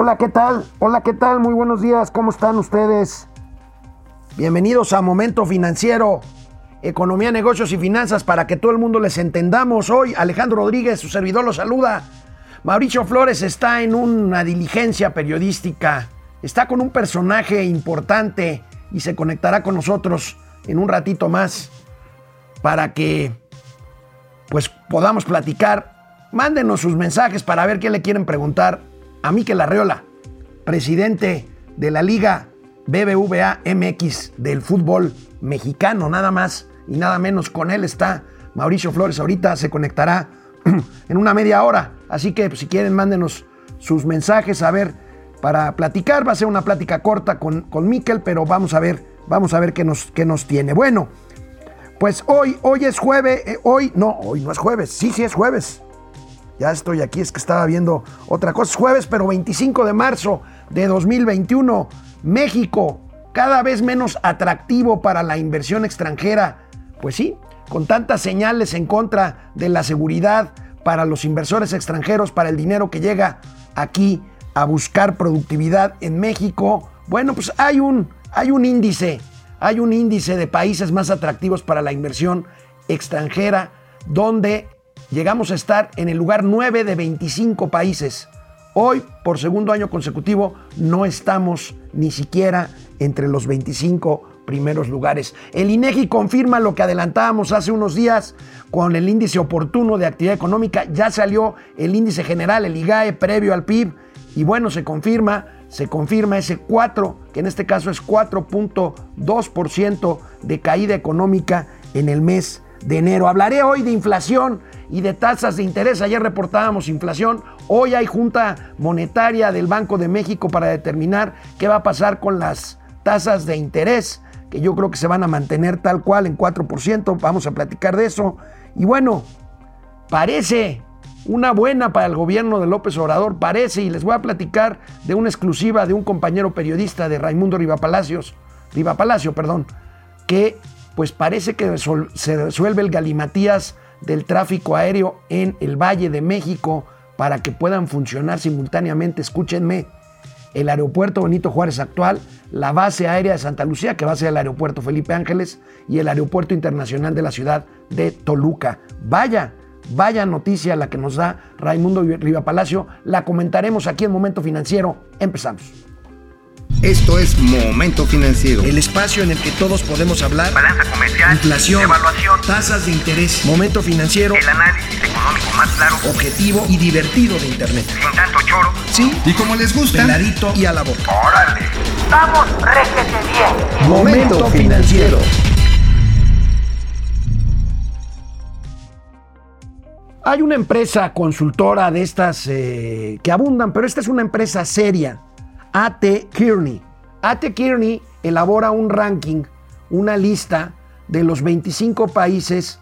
Hola, ¿qué tal? Hola, ¿qué tal? Muy buenos días, ¿cómo están ustedes? Bienvenidos a Momento Financiero, Economía, Negocios y Finanzas para que todo el mundo les entendamos. Hoy Alejandro Rodríguez, su servidor, lo saluda. Mauricio Flores está en una diligencia periodística, está con un personaje importante y se conectará con nosotros en un ratito más para que pues podamos platicar. Mándenos sus mensajes para ver qué le quieren preguntar a Miquel Arreola, presidente de la Liga BBVA MX del fútbol mexicano, nada más y nada menos. Con él está Mauricio Flores. Ahorita se conectará en una media hora. Así que pues, si quieren, mándenos sus mensajes a ver para platicar. Va a ser una plática corta con, con Miquel, pero vamos a ver, vamos a ver qué nos, qué nos tiene. Bueno, pues hoy, hoy es jueves, eh, hoy, no, hoy no es jueves, sí, sí es jueves. Ya estoy aquí, es que estaba viendo otra cosa. Es jueves, pero 25 de marzo de 2021. México, cada vez menos atractivo para la inversión extranjera. Pues sí, con tantas señales en contra de la seguridad para los inversores extranjeros, para el dinero que llega aquí a buscar productividad en México. Bueno, pues hay un, hay un índice, hay un índice de países más atractivos para la inversión extranjera donde llegamos a estar en el lugar 9 de 25 países. Hoy, por segundo año consecutivo, no estamos ni siquiera entre los 25 primeros lugares. El INEGI confirma lo que adelantábamos hace unos días con el índice oportuno de actividad económica. Ya salió el índice general, el IGAE, previo al PIB. Y bueno, se confirma, se confirma ese 4, que en este caso es 4.2% de caída económica en el mes de enero. Hablaré hoy de inflación y de tasas de interés. Ayer reportábamos inflación. Hoy hay junta monetaria del Banco de México para determinar qué va a pasar con las tasas de interés, que yo creo que se van a mantener tal cual en 4%. Vamos a platicar de eso. Y bueno, parece una buena para el gobierno de López Obrador, parece, y les voy a platicar de una exclusiva de un compañero periodista de Raimundo Riva Palacios, Riva Palacio, perdón, que pues parece que se resuelve el galimatías del tráfico aéreo en el Valle de México para que puedan funcionar simultáneamente, escúchenme, el aeropuerto Benito Juárez actual, la base aérea de Santa Lucía, que va a ser el aeropuerto Felipe Ángeles, y el aeropuerto internacional de la ciudad de Toluca. Vaya, vaya noticia la que nos da Raimundo Riva Palacio, la comentaremos aquí en Momento Financiero. Empezamos. Esto es Momento Financiero. El espacio en el que todos podemos hablar. Balanza comercial. Inflación. Evaluación. Tasas de interés. Momento Financiero. El análisis económico más claro. Objetivo y divertido de Internet. Sin tanto choro. Sí. Y como les gusta. Peladito y a la boca. Órale. Vamos, réjete bien. Momento Financiero. Hay una empresa consultora de estas eh, que abundan, pero esta es una empresa seria A.T. Kearney. A.T. Kearney elabora un ranking, una lista de los 25 países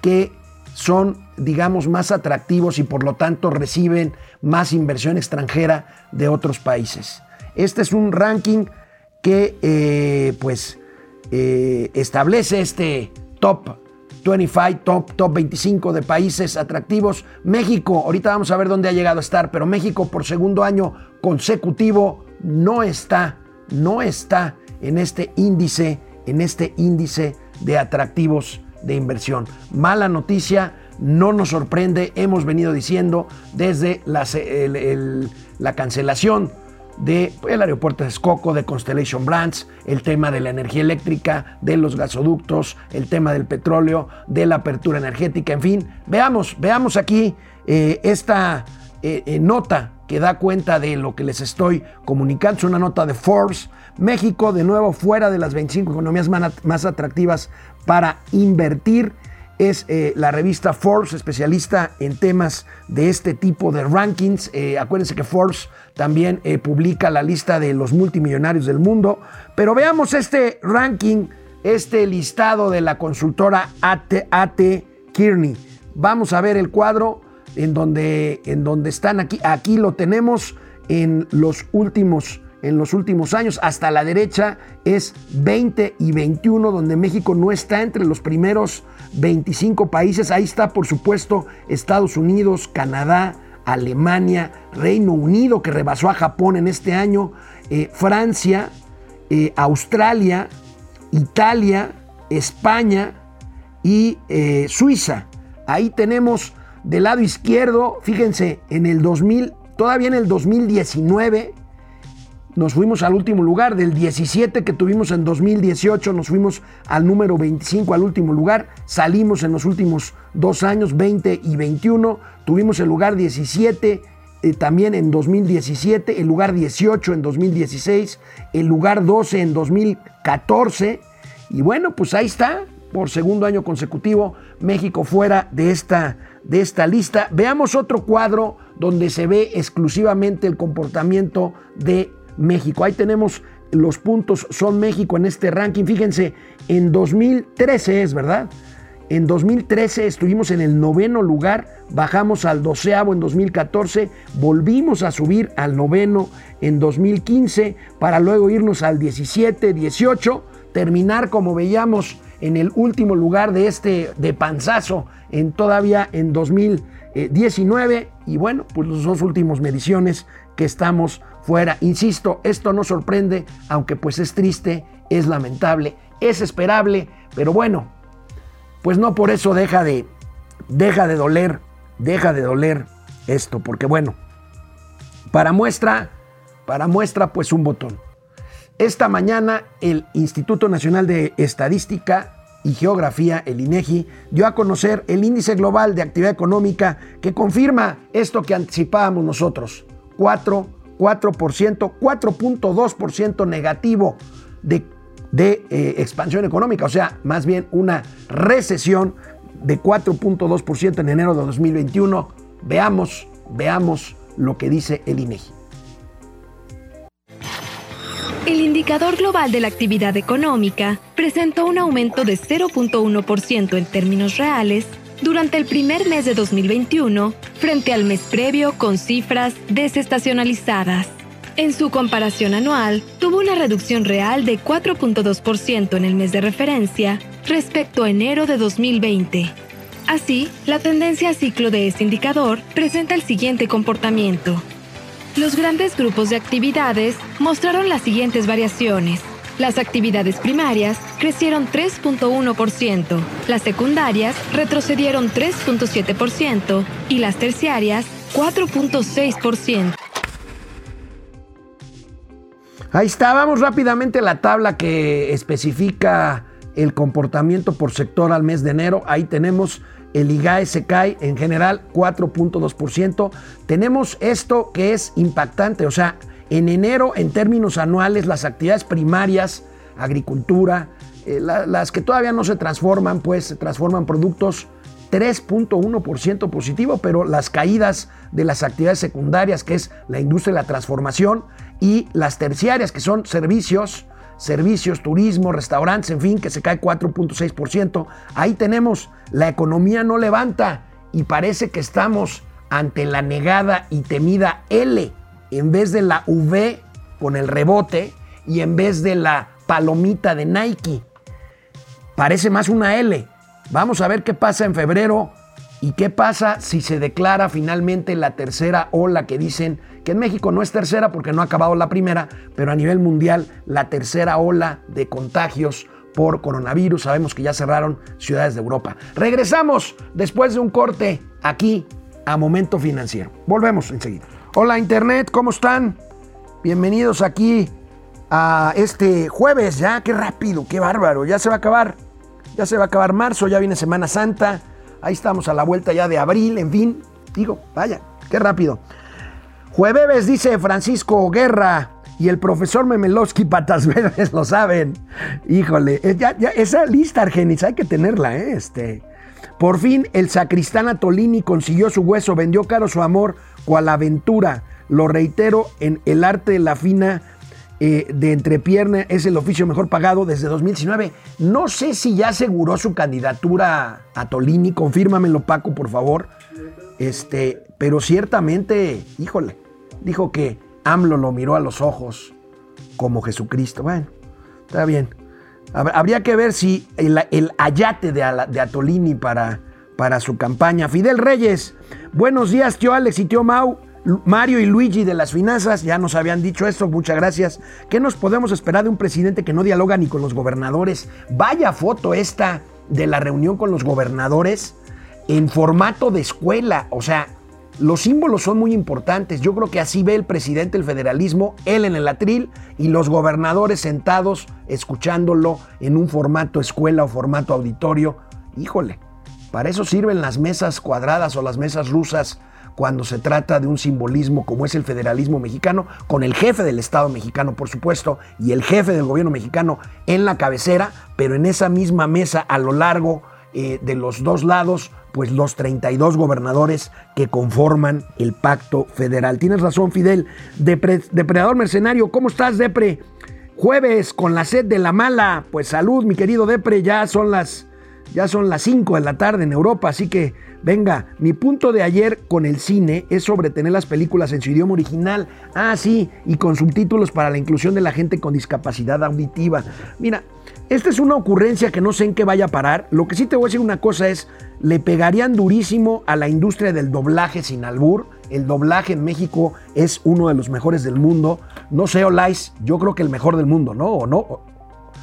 que son, digamos, más atractivos y por lo tanto reciben más inversión extranjera de otros países. Este es un ranking que, eh, pues, eh, establece este top 25, top, top 25 de países atractivos. México, ahorita vamos a ver dónde ha llegado a estar, pero México por segundo año consecutivo no está, no está en este índice, en este índice de atractivos de inversión. Mala noticia, no nos sorprende, hemos venido diciendo desde la, el, el, la cancelación del el aeropuerto de Texcoco, de Constellation Brands, el tema de la energía eléctrica, de los gasoductos, el tema del petróleo, de la apertura energética, en fin. Veamos, veamos aquí eh, esta eh, eh, nota que da cuenta de lo que les estoy comunicando. Es una nota de Forbes. México, de nuevo, fuera de las 25 economías más atractivas para invertir es eh, la revista Forbes, especialista en temas de este tipo de rankings. Eh, acuérdense que Forbes también eh, publica la lista de los multimillonarios del mundo. Pero veamos este ranking, este listado de la consultora AT, AT Kearney. Vamos a ver el cuadro en donde, en donde están aquí. Aquí lo tenemos en los últimos en los últimos años. Hasta la derecha es 20 y 21, donde México no está entre los primeros 25 países. Ahí está, por supuesto, Estados Unidos, Canadá, Alemania, Reino Unido, que rebasó a Japón en este año, eh, Francia, eh, Australia, Italia, España y eh, Suiza. Ahí tenemos del lado izquierdo, fíjense, en el 2000, todavía en el 2019, nos fuimos al último lugar. Del 17 que tuvimos en 2018, nos fuimos al número 25, al último lugar. Salimos en los últimos dos años, 20 y 21. Tuvimos el lugar 17 eh, también en 2017, el lugar 18 en 2016, el lugar 12 en 2014. Y bueno, pues ahí está, por segundo año consecutivo, México fuera de esta, de esta lista. Veamos otro cuadro donde se ve exclusivamente el comportamiento de México. Ahí tenemos los puntos, son México en este ranking. Fíjense, en 2013 es, ¿verdad? En 2013 estuvimos en el noveno lugar, bajamos al doceavo en 2014, volvimos a subir al noveno en 2015 para luego irnos al 17, 18, terminar como veíamos en el último lugar de este de panzazo en todavía en 2019 y bueno, pues los dos últimos mediciones que estamos fuera. Insisto, esto no sorprende, aunque pues es triste, es lamentable, es esperable, pero bueno, pues no por eso deja de, deja de doler, deja de doler esto, porque bueno, para muestra, para muestra pues un botón. Esta mañana el Instituto Nacional de Estadística y Geografía, el INEGI, dio a conocer el índice global de actividad económica que confirma esto que anticipábamos nosotros, 4 4%, 4.2% negativo de, de eh, expansión económica, o sea, más bien una recesión de 4.2% en enero de 2021. Veamos, veamos lo que dice el INEGI. El indicador global de la actividad económica presentó un aumento de 0.1% en términos reales durante el primer mes de 2021 frente al mes previo con cifras desestacionalizadas. En su comparación anual, tuvo una reducción real de 4.2% en el mes de referencia respecto a enero de 2020. Así, la tendencia a ciclo de este indicador presenta el siguiente comportamiento. Los grandes grupos de actividades mostraron las siguientes variaciones. Las actividades primarias crecieron 3.1%, las secundarias retrocedieron 3.7% y las terciarias 4.6%. Ahí está, vamos rápidamente a la tabla que especifica el comportamiento por sector al mes de enero. Ahí tenemos el IGAE se cae en general 4.2%. Tenemos esto que es impactante, o sea, en enero, en términos anuales, las actividades primarias, agricultura, eh, las que todavía no se transforman, pues se transforman productos 3.1% positivo, pero las caídas de las actividades secundarias, que es la industria de la transformación, y las terciarias, que son servicios, servicios, turismo, restaurantes, en fin, que se cae 4.6%. Ahí tenemos, la economía no levanta y parece que estamos ante la negada y temida L en vez de la V con el rebote y en vez de la palomita de Nike. Parece más una L. Vamos a ver qué pasa en febrero y qué pasa si se declara finalmente la tercera ola que dicen que en México no es tercera porque no ha acabado la primera, pero a nivel mundial la tercera ola de contagios por coronavirus. Sabemos que ya cerraron ciudades de Europa. Regresamos después de un corte aquí a Momento Financiero. Volvemos enseguida. Hola Internet, ¿cómo están? Bienvenidos aquí a este jueves, ya, qué rápido, qué bárbaro, ya se va a acabar, ya se va a acabar marzo, ya viene Semana Santa, ahí estamos a la vuelta ya de abril, en fin, digo, vaya, qué rápido. Jueves, dice Francisco Guerra, y el profesor Memelowski Patas Verdes lo saben. Híjole, ya, ya, esa lista, Argenis, hay que tenerla, ¿eh? Este, por fin, el sacristán Atolini consiguió su hueso, vendió caro su amor, cual aventura. Lo reitero, en el arte de la fina eh, de entrepierna es el oficio mejor pagado desde 2019. No sé si ya aseguró su candidatura a Tolini, confírmamelo Paco, por favor. Este, pero ciertamente, híjole, dijo que AMLO lo miró a los ojos como Jesucristo. Bueno, está bien. Habría que ver si el, ayate de, de Atolini para para su campaña. Fidel Reyes, buenos días, tío Alex y tío Mau. Mario y Luigi de las finanzas ya nos habían dicho esto, muchas gracias. ¿Qué nos podemos esperar de un presidente que no dialoga ni con los gobernadores? Vaya foto esta de la reunión con los gobernadores en formato de escuela, o sea, los símbolos son muy importantes. Yo creo que así ve el presidente el federalismo, él en el atril y los gobernadores sentados escuchándolo en un formato escuela o formato auditorio. Híjole, para eso sirven las mesas cuadradas o las mesas rusas cuando se trata de un simbolismo como es el federalismo mexicano, con el jefe del Estado mexicano, por supuesto, y el jefe del gobierno mexicano en la cabecera, pero en esa misma mesa a lo largo eh, de los dos lados, pues los 32 gobernadores que conforman el pacto federal. Tienes razón, Fidel. depredador mercenario, ¿cómo estás, Depre? Jueves con la sed de la mala. Pues salud, mi querido Depre, ya son las ya son las 5 de la tarde en Europa, así que venga, mi punto de ayer con el cine es sobre tener las películas en su idioma original. Ah, sí, y con subtítulos para la inclusión de la gente con discapacidad auditiva. Mira, esta es una ocurrencia que no sé en qué vaya a parar. Lo que sí te voy a decir una cosa es, le pegarían durísimo a la industria del doblaje sin albur. El doblaje en México es uno de los mejores del mundo. No sé, Olais, yo creo que el mejor del mundo, ¿no? O no,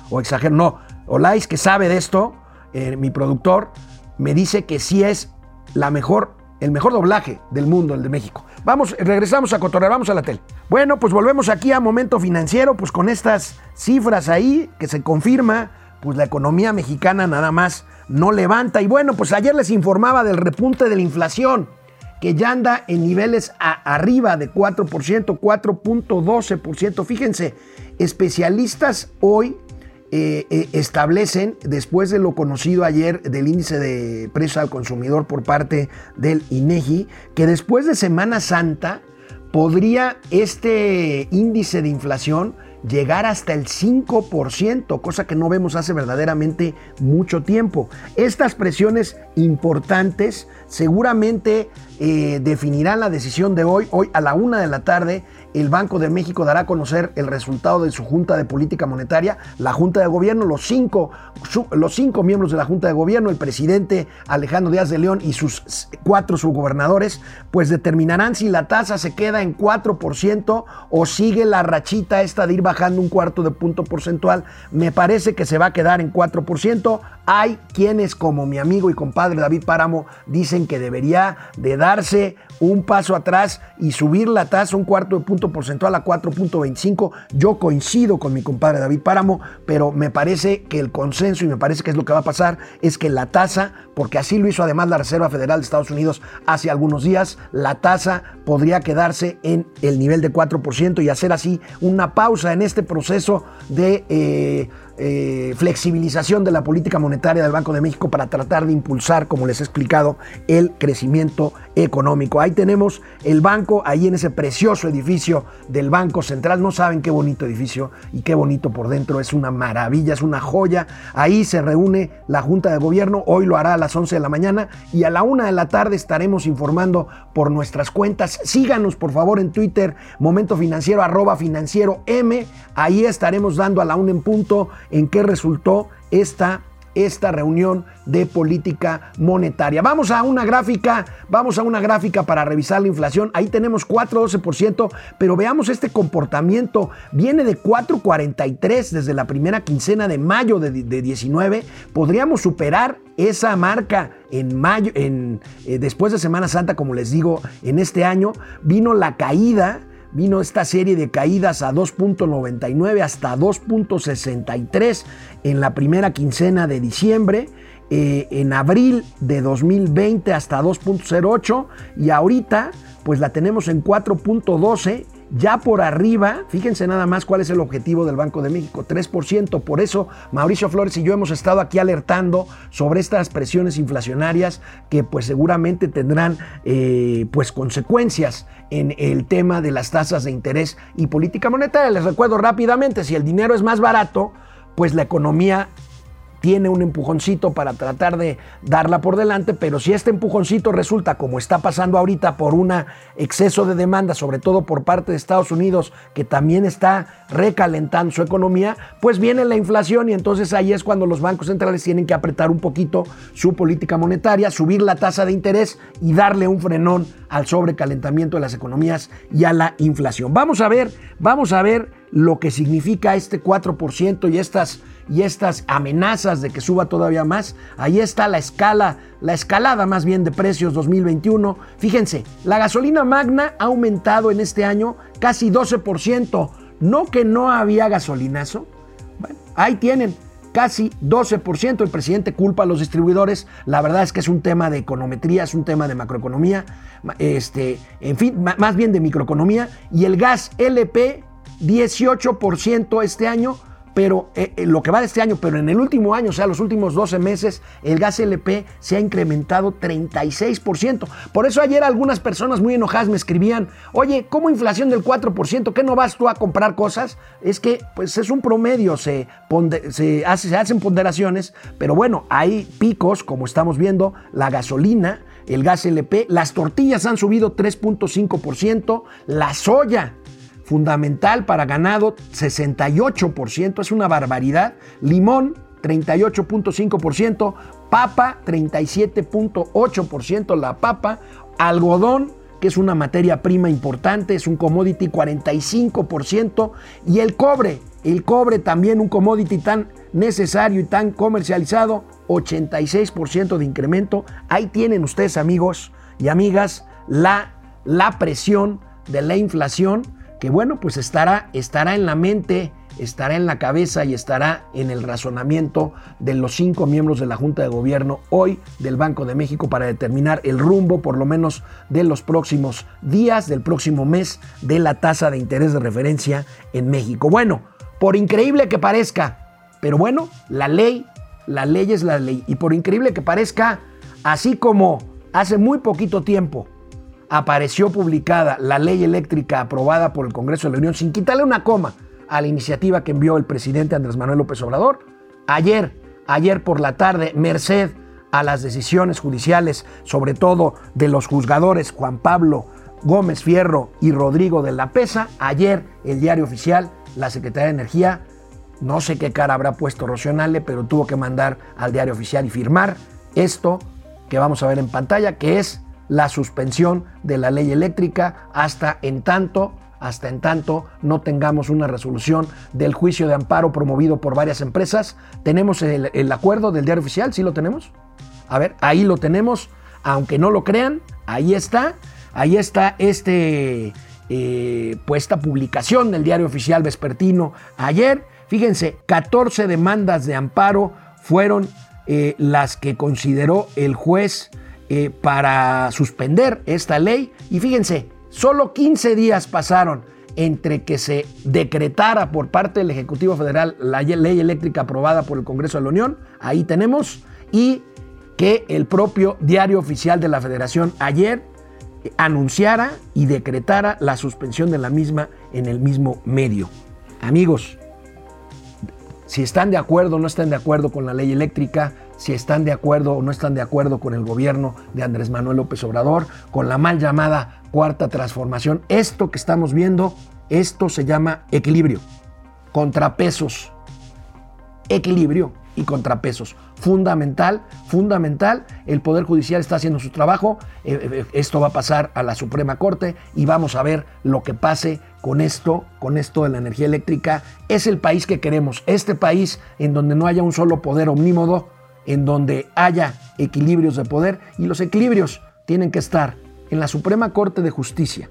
o, exagero, no. Olais, que sabe de esto, eh, mi productor, me dice que sí es la mejor, el mejor doblaje del mundo, el de México. Vamos, regresamos a cotorrear, vamos a la tele. Bueno, pues volvemos aquí a Momento Financiero, pues con estas cifras ahí que se confirma, pues la economía mexicana nada más no levanta. Y bueno, pues ayer les informaba del repunte de la inflación, que ya anda en niveles arriba de 4%, 4.12%. Fíjense, especialistas hoy eh, eh, establecen, después de lo conocido ayer del índice de precios al consumidor por parte del INEGI, que después de Semana Santa podría este índice de inflación llegar hasta el 5%, cosa que no vemos hace verdaderamente mucho tiempo. Estas presiones importantes seguramente eh, definirán la decisión de hoy, hoy a la una de la tarde el Banco de México dará a conocer el resultado de su Junta de Política Monetaria, la Junta de Gobierno, los cinco, los cinco miembros de la Junta de Gobierno, el presidente Alejandro Díaz de León y sus cuatro subgobernadores, pues determinarán si la tasa se queda en 4% o sigue la rachita esta de ir bajando un cuarto de punto porcentual. Me parece que se va a quedar en 4%. Hay quienes, como mi amigo y compadre David Páramo, dicen que debería de darse un paso atrás y subir la tasa un cuarto de punto porcentual a 4.25. Yo coincido con mi compadre David Páramo, pero me parece que el consenso y me parece que es lo que va a pasar es que la tasa, porque así lo hizo además la Reserva Federal de Estados Unidos hace algunos días, la tasa podría quedarse en el nivel de 4% y hacer así una pausa en este proceso de... Eh, eh, flexibilización de la política monetaria del Banco de México para tratar de impulsar, como les he explicado, el crecimiento económico. Ahí tenemos el banco, ahí en ese precioso edificio del Banco Central. No saben qué bonito edificio y qué bonito por dentro. Es una maravilla, es una joya. Ahí se reúne la Junta de Gobierno. Hoy lo hará a las 11 de la mañana y a la 1 de la tarde estaremos informando por nuestras cuentas. Síganos por favor en Twitter, Momento Financiero, arroba financiero M. Ahí estaremos dando a la 1 en punto en qué resultó esta, esta reunión de política monetaria. Vamos a una gráfica, vamos a una gráfica para revisar la inflación. Ahí tenemos 4.12%, pero veamos este comportamiento. Viene de 4.43 desde la primera quincena de mayo de, 19. Podríamos superar esa marca en mayo, en, eh, después de Semana Santa, como les digo, en este año. Vino la caída vino esta serie de caídas a 2.99 hasta 2.63 en la primera quincena de diciembre. Eh, en abril de 2020 hasta 2.08 y ahorita pues la tenemos en 4.12 ya por arriba, fíjense nada más cuál es el objetivo del Banco de México, 3%. Por eso Mauricio Flores y yo hemos estado aquí alertando sobre estas presiones inflacionarias que pues seguramente tendrán eh, pues consecuencias en el tema de las tasas de interés y política monetaria. Les recuerdo rápidamente, si el dinero es más barato, pues la economía tiene un empujoncito para tratar de darla por delante, pero si este empujoncito resulta, como está pasando ahorita, por un exceso de demanda, sobre todo por parte de Estados Unidos, que también está recalentando su economía, pues viene la inflación y entonces ahí es cuando los bancos centrales tienen que apretar un poquito su política monetaria, subir la tasa de interés y darle un frenón al sobrecalentamiento de las economías y a la inflación. Vamos a ver, vamos a ver lo que significa este 4% y estas y estas amenazas de que suba todavía más. Ahí está la escala, la escalada más bien de precios 2021. Fíjense, la gasolina magna ha aumentado en este año casi 12%. No que no había gasolinazo. Bueno, ahí tienen casi 12%. El presidente culpa a los distribuidores. La verdad es que es un tema de econometría, es un tema de macroeconomía, este, en fin, más bien de microeconomía. Y el gas LP, 18% este año pero eh, eh, lo que va de este año, pero en el último año, o sea, los últimos 12 meses, el gas LP se ha incrementado 36%. Por eso ayer algunas personas muy enojadas me escribían, oye, ¿cómo inflación del 4%? ¿Qué no vas tú a comprar cosas? Es que pues es un promedio, se, hace, se hacen ponderaciones, pero bueno, hay picos, como estamos viendo, la gasolina, el gas LP, las tortillas han subido 3.5%, la soya fundamental para ganado 68%, es una barbaridad. Limón 38.5%, papa 37.8%, la papa, algodón que es una materia prima importante, es un commodity 45%, y el cobre, el cobre también un commodity tan necesario y tan comercializado, 86% de incremento. Ahí tienen ustedes amigos y amigas la, la presión de la inflación que bueno, pues estará, estará en la mente, estará en la cabeza y estará en el razonamiento de los cinco miembros de la Junta de Gobierno hoy del Banco de México para determinar el rumbo, por lo menos de los próximos días, del próximo mes, de la tasa de interés de referencia en México. Bueno, por increíble que parezca, pero bueno, la ley, la ley es la ley. Y por increíble que parezca, así como hace muy poquito tiempo, apareció publicada la ley eléctrica aprobada por el Congreso de la Unión sin quitarle una coma a la iniciativa que envió el presidente Andrés Manuel López Obrador. Ayer, ayer por la tarde, merced a las decisiones judiciales, sobre todo de los juzgadores Juan Pablo Gómez Fierro y Rodrigo de la Pesa, ayer el diario oficial, la Secretaría de Energía, no sé qué cara habrá puesto Rocionale, pero tuvo que mandar al diario oficial y firmar esto que vamos a ver en pantalla, que es la suspensión de la ley eléctrica hasta en tanto hasta en tanto no tengamos una resolución del juicio de amparo promovido por varias empresas. ¿Tenemos el, acuerdo del diario oficial? ¿Sí lo tenemos? A ver, ahí lo tenemos, aunque no lo crean, ahí está, ahí está este, eh, pues esta publicación del diario oficial vespertino ayer. Fíjense, 14 demandas de amparo fueron eh, las que consideró el juez eh, para suspender esta ley. Y fíjense, solo 15 días pasaron entre que se decretara por parte del Ejecutivo Federal la ley eléctrica aprobada por el Congreso de la Unión, ahí tenemos, y que el propio diario oficial de la Federación ayer anunciara y decretara la suspensión de la misma en el mismo medio. Amigos, si están de acuerdo o no están de acuerdo con la ley eléctrica, si están de acuerdo o no están de acuerdo con el gobierno de Andrés Manuel López Obrador, con la mal llamada cuarta transformación. Esto que estamos viendo, esto se llama equilibrio, contrapesos, equilibrio y contrapesos. Fundamental, fundamental. El Poder Judicial está haciendo su trabajo. Eh, eh, esto va a pasar a la Suprema Corte y vamos a ver lo que pase con esto, con esto de la energía eléctrica. Es el país que queremos. Este país en donde no haya un solo poder omnímodo en donde haya equilibrios de poder y los equilibrios tienen que estar en la Suprema Corte de Justicia,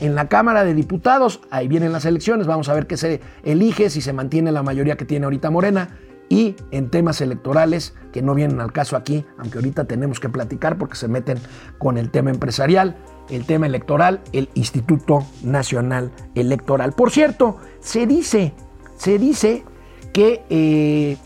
en la Cámara de Diputados, ahí vienen las elecciones, vamos a ver qué se elige, si se mantiene la mayoría que tiene ahorita Morena, y en temas electorales que no vienen al caso aquí, aunque ahorita tenemos que platicar porque se meten con el tema empresarial, el tema electoral, el Instituto Nacional Electoral. Por cierto, se dice, se dice que eh,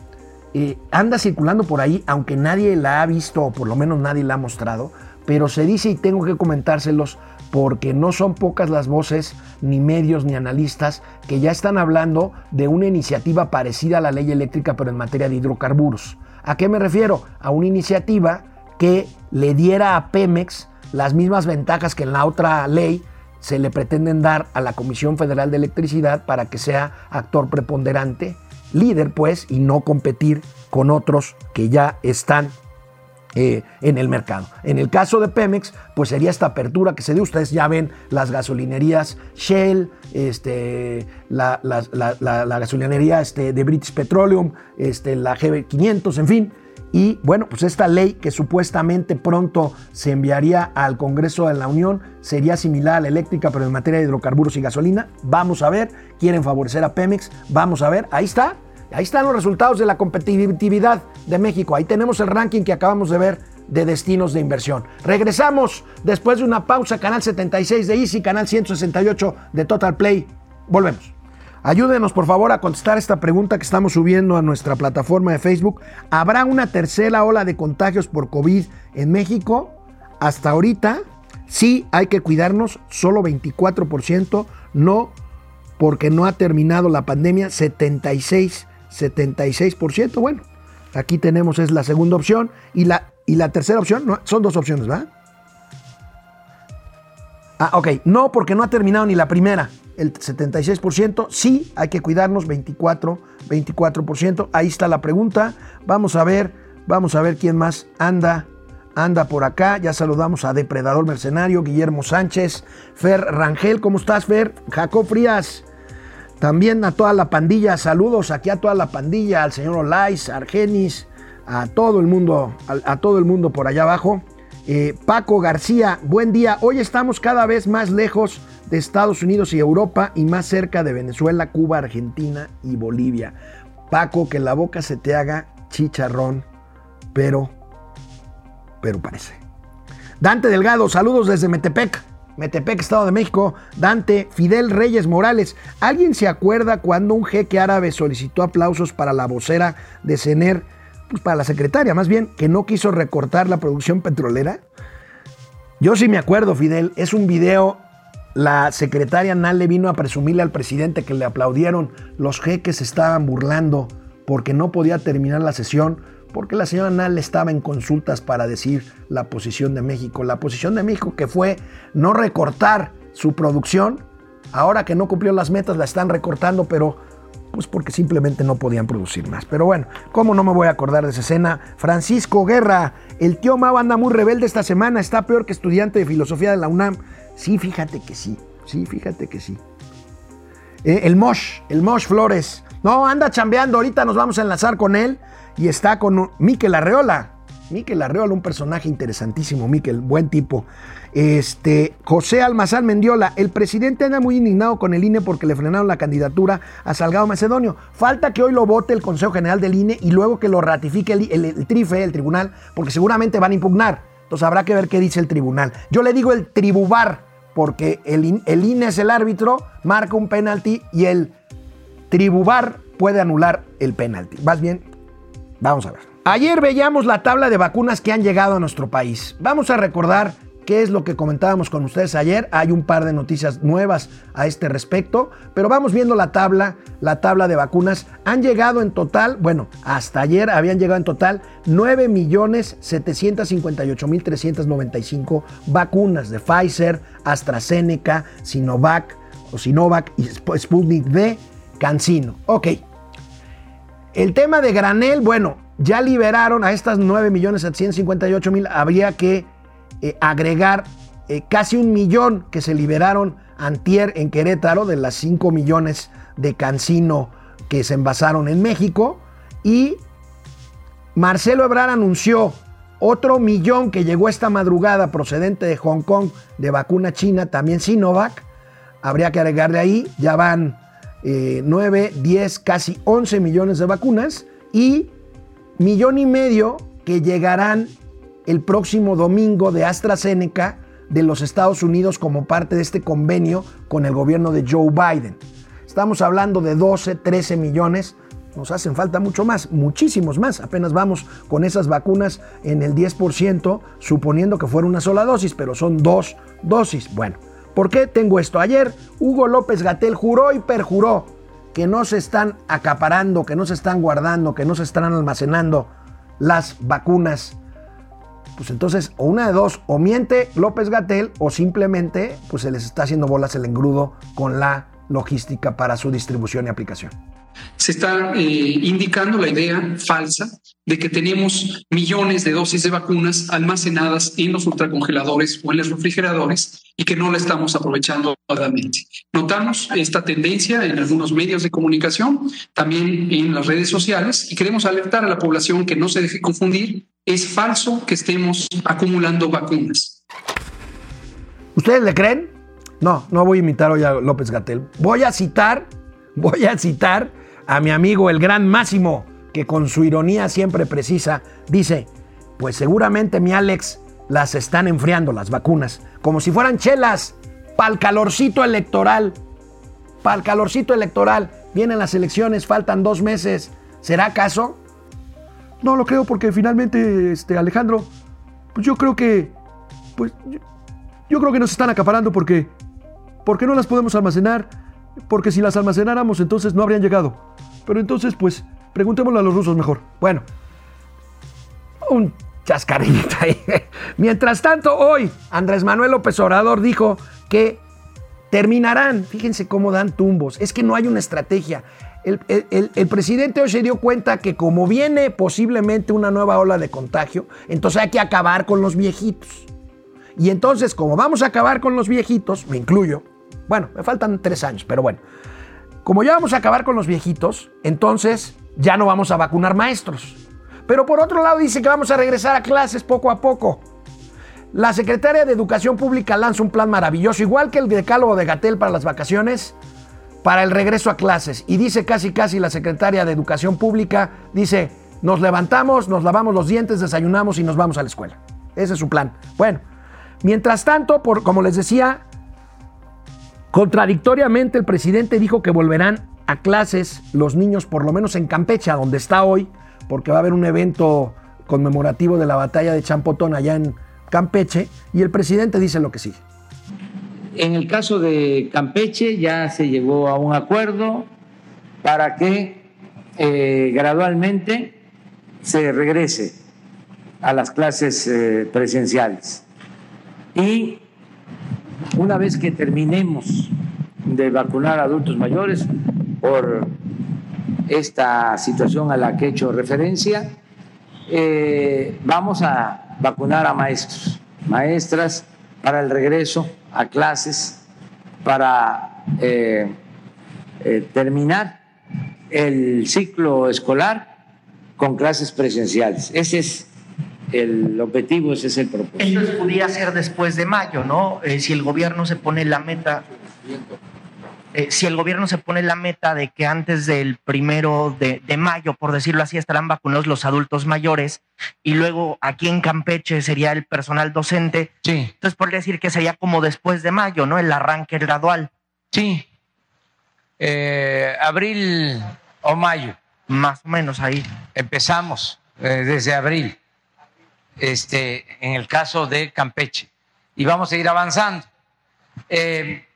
eh, anda circulando por ahí, aunque nadie la ha visto, o por lo menos nadie la ha mostrado, pero se dice y tengo que comentárselos porque no son pocas las voces, ni medios, ni analistas que ya están hablando de una iniciativa parecida a la ley eléctrica, pero en materia de hidrocarburos. ¿A qué me refiero? A una iniciativa que le diera a Pemex las mismas ventajas que en la otra ley se le pretenden dar a la Comisión Federal de Electricidad para que sea actor preponderante, líder pues, y no competir con otros que ya están eh, en el mercado. En el caso de Pemex, pues sería esta apertura que se dio. Ustedes ya ven las gasolinerías Shell, este, la, gasolinería este, de British Petroleum, este, la GB500, en fin. Y bueno, pues esta ley que supuestamente pronto se enviaría al Congreso de la Unión sería similar a la eléctrica, pero en materia de hidrocarburos y gasolina. Vamos a ver, quieren favorecer a Pemex, vamos a ver, ahí está, Ahí están los resultados de la competitividad de México. Ahí tenemos el ranking que acabamos de ver de destinos de inversión. Regresamos después de una pausa, canal 76 de Easy, canal 168 de Total Play. Volvemos. Ayúdenos por favor a contestar esta pregunta que estamos subiendo a nuestra plataforma de Facebook. ¿Habrá una tercera ola de contagios por COVID en México? Hasta ahorita sí hay que cuidarnos, solo 24%, no porque no ha terminado la pandemia, 76 76%. Bueno, aquí tenemos es la segunda opción. Y la, y la tercera opción, son dos opciones, ¿verdad? Ah, ok, no porque no ha terminado ni la primera, el 76%, sí, hay que cuidarnos, 24, 24%, ahí está la pregunta, vamos a ver, vamos a ver quién más anda, anda por acá, ya saludamos a Depredador Mercenario, Guillermo Sánchez, Fer Rangel, ¿cómo estás Fer? Jacob Frías, también a toda la pandilla, saludos aquí a toda la pandilla, al señor Olais, Argenis, a todo el mundo, a, todo el mundo por allá abajo. Eh, Paco García, buen día. Hoy estamos cada vez más lejos de Estados Unidos y Europa y más cerca de Venezuela, Cuba, Argentina y Bolivia. Paco, que la boca se te haga chicharrón, pero, pero parece. Dante Delgado, saludos desde Metepec. Metepec, Estado de México, Dante, Fidel Reyes Morales. ¿Alguien se acuerda cuando un jeque árabe solicitó aplausos para la vocera de CENER, pues para la secretaria más bien, que no quiso recortar la producción petrolera? Yo sí me acuerdo, Fidel, es un video, la secretaria Nale vino a presumirle al presidente que le aplaudieron, los jeques estaban burlando porque no podía terminar la sesión porque la señora Nal estaba en consultas para decir la posición de México. La posición de México que fue no recortar su producción, ahora que no cumplió las metas la están recortando, pero pues porque simplemente no podían producir más. Pero bueno, ¿cómo no me voy a acordar de esa escena? Francisco Guerra, el tío Mau anda muy rebelde esta semana, está peor que estudiante de filosofía de la UNAM. Sí, fíjate que sí, sí, fíjate que sí. Eh, el Mosh, el Mosh Flores. No, anda chambeando, ahorita nos vamos a enlazar con él y está con Miquel Arreola. Miquel Arreola, un personaje interesantísimo, Miquel, buen tipo. Este, José Almazán Mendiola, el presidente anda muy indignado con el INE porque le frenaron la candidatura a Salgado Macedonio. Falta que hoy lo vote el Consejo General del INE y luego que lo ratifique el, TRIFE, el tribunal, porque seguramente van a impugnar. Entonces habrá que ver qué dice el tribunal. Yo le digo el tribubar, porque el, el INE es el árbitro, marca un penalti y el tribubar puede anular el penalti. Más bien, Vamos a ver. Ayer veíamos la tabla de vacunas que han llegado a nuestro país. Vamos a recordar qué es lo que comentábamos con ustedes ayer. Hay un par de noticias nuevas a este respecto, pero vamos viendo la tabla, la tabla de vacunas. Han llegado en total, bueno, hasta ayer habían llegado en total 9.758.395 vacunas de Pfizer, AstraZeneca, Sinovac o Sinovac y Sputnik V, CanSino. Ok. El tema de granel, bueno, ya liberaron a estas 9.758.000, habría que eh, agregar eh, casi un millón que se liberaron antier en Querétaro de las 5 millones de cancino que se envasaron en México y Marcelo Ebrard anunció otro millón que llegó esta madrugada procedente de Hong Kong de vacuna china, también Sinovac. Habría que agregarle ahí, ya van 9, 10, casi 11 millones de vacunas y millón y medio que llegarán el próximo domingo de AstraZeneca de los Estados Unidos como parte de este convenio con el gobierno de Joe Biden. Estamos hablando de 12, 13 millones, Nos hacen falta mucho más, muchísimos más. Apenas vamos con esas vacunas en el 10%, suponiendo que fuera una sola dosis, pero son dos dosis. Bueno, ¿por qué tengo esto? Ayer Hugo López Gatel juró y perjuró que no se están acaparando, que no se están guardando, que no se están almacenando las vacunas. Pues entonces, o una de dos, o miente López Gatel, o simplemente pues se les está haciendo bolas el engrudo con la logística para su distribución y aplicación. Se está eh, indicando la idea falsa de que tenemos millones de dosis de vacunas almacenadas en los ultracongeladores o en los refrigeradores y que no la estamos aprovechando adecuadamente. Notamos esta tendencia en algunos medios de comunicación, también en las redes sociales, y queremos alertar a la población que no se deje confundir. Es falso que estemos acumulando vacunas. ¿Ustedes le creen? No, no voy a imitar hoy a López Gatel. Voy a citar, voy a citar a mi amigo el gran Máximo, que con su ironía siempre precisa, dice, pues seguramente mi Alex las están enfriando las vacunas, como si fueran chelas, pa'l calorcito electoral, pa'l calorcito electoral. Vienen las elecciones, faltan dos meses. ¿Será acaso? No lo creo porque finalmente, este, Alejandro, pues yo creo que, pues, yo, creo que nos están acaparando porque ¿Por qué no las podemos almacenar? Porque si las almacenáramos entonces no habrían llegado. Pero entonces pues preguntémosle a los rusos mejor. Bueno, un chascarita ahí. Mientras tanto, hoy Andrés Manuel López Obrador dijo que terminarán, fíjense cómo dan tumbos, es que no hay una estrategia. El, el, presidente hoy se dio cuenta que como viene posiblemente una nueva ola de contagio, entonces hay que acabar con los viejitos. Y entonces, como vamos a acabar con los viejitos, me incluyo, bueno, me faltan tres años, pero bueno. Como ya vamos a acabar con los viejitos, entonces ya no vamos a vacunar maestros. Pero por otro lado dice que vamos a regresar a clases poco a poco. La secretaria de Educación Pública lanza un plan maravilloso, igual que el decálogo de Gatel para las vacaciones, para el regreso a clases. Y dice casi casi la secretaria de Educación Pública, dice, nos levantamos, nos lavamos los dientes, desayunamos y nos vamos a la escuela. Ese es su plan. Bueno, mientras tanto, por, como les decía, Contradictoriamente, el presidente dijo que volverán a clases los niños, por lo menos en Campeche, donde está hoy, porque va a haber un evento conmemorativo de la batalla de Champotón allá en Campeche, y el presidente dice lo que sigue. En el caso de Campeche ya se llegó a un acuerdo para que eh, gradualmente se regrese a las clases eh, presenciales. Y una vez que terminemos de vacunar a adultos mayores por esta situación a la que he hecho referencia, eh, vamos a vacunar a maestros, maestras para el regreso a clases, para eh, eh, terminar el ciclo escolar con clases presenciales. Ese es el objetivo, ese es el propósito. Entonces podría ser después de mayo, ¿no? Eh, si el gobierno se pone la meta, eh, si el gobierno se pone la meta de que antes del primero de, de, mayo, por decirlo así, estarán vacunados los adultos mayores y luego aquí en Campeche sería el personal docente, sí. entonces podría decir que sería como después de mayo, ¿no? El arranque gradual. Sí. Eh, abril o mayo. Más o menos ahí. Empezamos desde abril este, en el caso de Campeche. Y vamos a ir avanzando. Eh,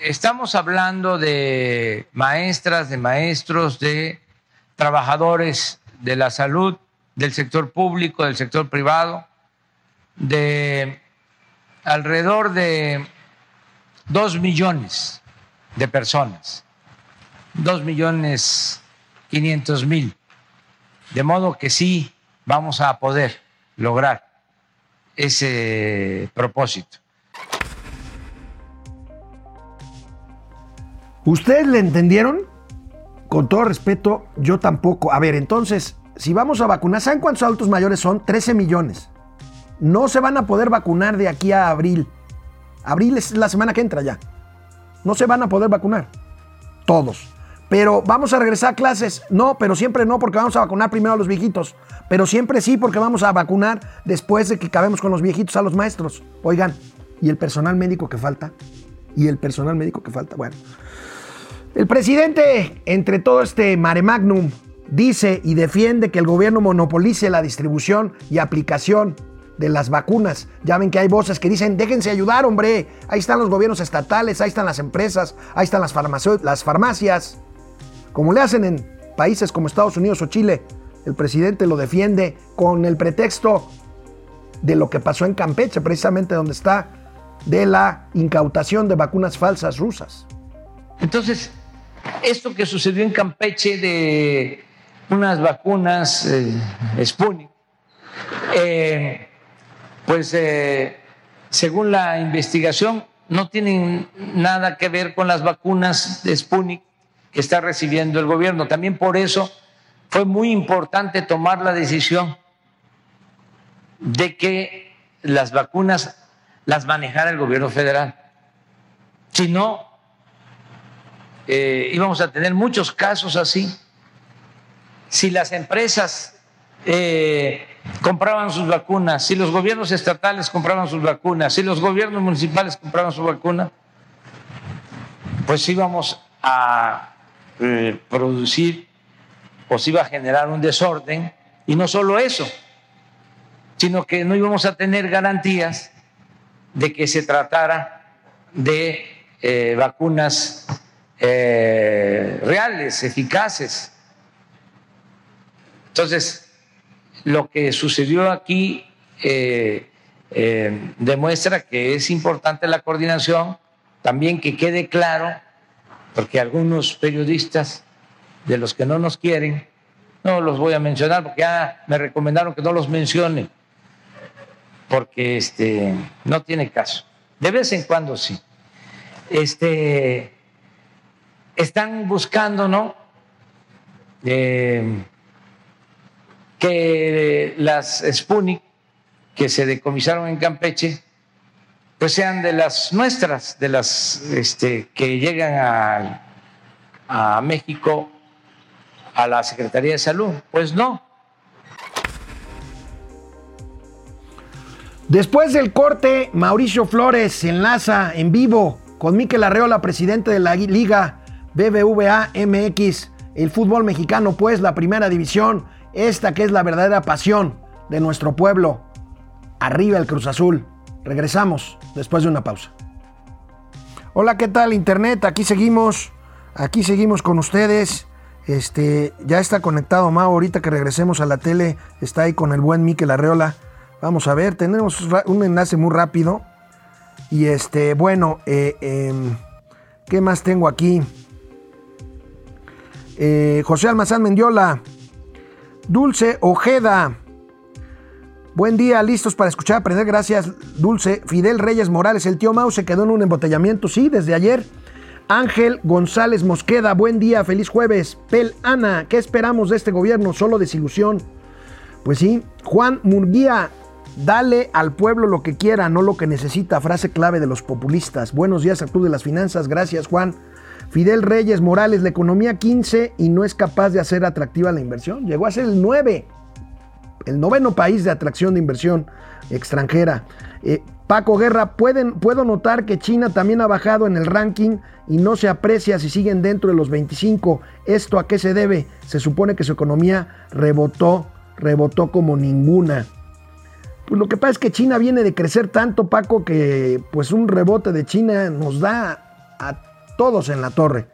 estamos hablando de maestras, de maestros, de trabajadores de la salud, del sector público, del sector privado, de alrededor de dos millones de personas, dos millones quinientos mil. De modo que sí vamos a poder lograr ese propósito. ¿Ustedes le entendieron? Con todo respeto, yo tampoco. A ver, entonces, si vamos a vacunar, ¿saben cuántos adultos mayores son? 13 millones. No se van a poder vacunar de aquí a abril. Abril es la semana que entra ya. No se van a poder vacunar. Todos. Pero vamos a regresar a clases. No, pero siempre no, porque vamos a vacunar primero a los viejitos. Pero siempre sí, porque vamos a vacunar después de que acabemos con los viejitos a los maestros. Oigan, ¿y el personal médico que falta? ¿Y el personal médico que falta? Bueno. El presidente, entre todo este mare magnum, dice y defiende que el gobierno monopolice la distribución y aplicación de las vacunas. Ya ven que hay voces que dicen, déjense ayudar, hombre. Ahí están los gobiernos estatales, ahí están las empresas, ahí están las, las farmacias. Como le hacen en países como Estados Unidos o Chile, el presidente lo defiende con el pretexto de lo que pasó en Campeche, precisamente donde está de la incautación de vacunas falsas rusas. Entonces, esto que sucedió en Campeche de unas vacunas eh, eh, pues eh, según la investigación no tienen nada que ver con las vacunas de Sputnik está recibiendo el gobierno. También por eso fue muy importante tomar la decisión de que las vacunas las manejara el gobierno federal. Si no, eh, íbamos a tener muchos casos así. Si las empresas eh, compraban sus vacunas, si los gobiernos estatales compraban sus vacunas, si los gobiernos municipales compraban su vacuna, pues íbamos a eh, producir o se iba a generar un desorden. Y no solo eso, sino que no íbamos a tener garantías de que se tratara de eh, vacunas eh, reales, eficaces. Entonces, lo que sucedió aquí demuestra que es importante la coordinación, también que quede claro, porque algunos periodistas de los que no nos quieren, no los voy a mencionar porque ya me recomendaron que no los mencione porque este, no tiene caso. De vez en cuando sí. Este, están buscando, ¿no? Eh, que las Sputnik que se decomisaron en Campeche, pues sean de las nuestras, de las este, que llegan a, México a la Secretaría de Salud. Pues no, Después del corte, Mauricio Flores se enlaza en vivo con Miquel Arreola, presidente de la Liga BBVA MX, el fútbol mexicano, pues la primera división, esta que es la verdadera pasión de nuestro pueblo. Arriba el Cruz Azul. Regresamos después de una pausa. Hola, ¿qué tal Internet? Aquí seguimos, aquí seguimos con ustedes. Este, ya está conectado Mau, ahorita que regresemos a la tele, está ahí con el buen Miquel Arreola. Vamos a ver, tenemos un enlace muy rápido. Y este, bueno, eh, em, ¿qué más tengo aquí? Eh, José Almazán Mendiola, Dulce Ojeda. Buen día, listos para escuchar, aprender. Gracias, Dulce. Fidel Reyes Morales, el tío Mau se quedó en un embotellamiento, sí, desde ayer. Ángel González Mosqueda, buen día, feliz jueves. Pel Ana, ¿qué esperamos de este gobierno? Solo desilusión. Pues sí, Juan Murguía, Dale al pueblo lo que quiera, no lo que necesita. Frase clave de los populistas. Buenos días, Club de las Finanzas. Gracias, Juan. Fidel Reyes Morales, la economía 15 y no es capaz de hacer atractiva la inversión. Llegó a ser el 9, el noveno país de atracción de inversión extranjera. Eh, Paco Guerra, pueden, puedo notar que China también ha bajado en el ranking y no se aprecia si siguen dentro de los 25. ¿Esto a qué se debe? Se supone que su economía rebotó, rebotó como ninguna. Pues lo que pasa es que China viene de crecer tanto, Paco, que pues un rebote de China nos da a todos en la torre.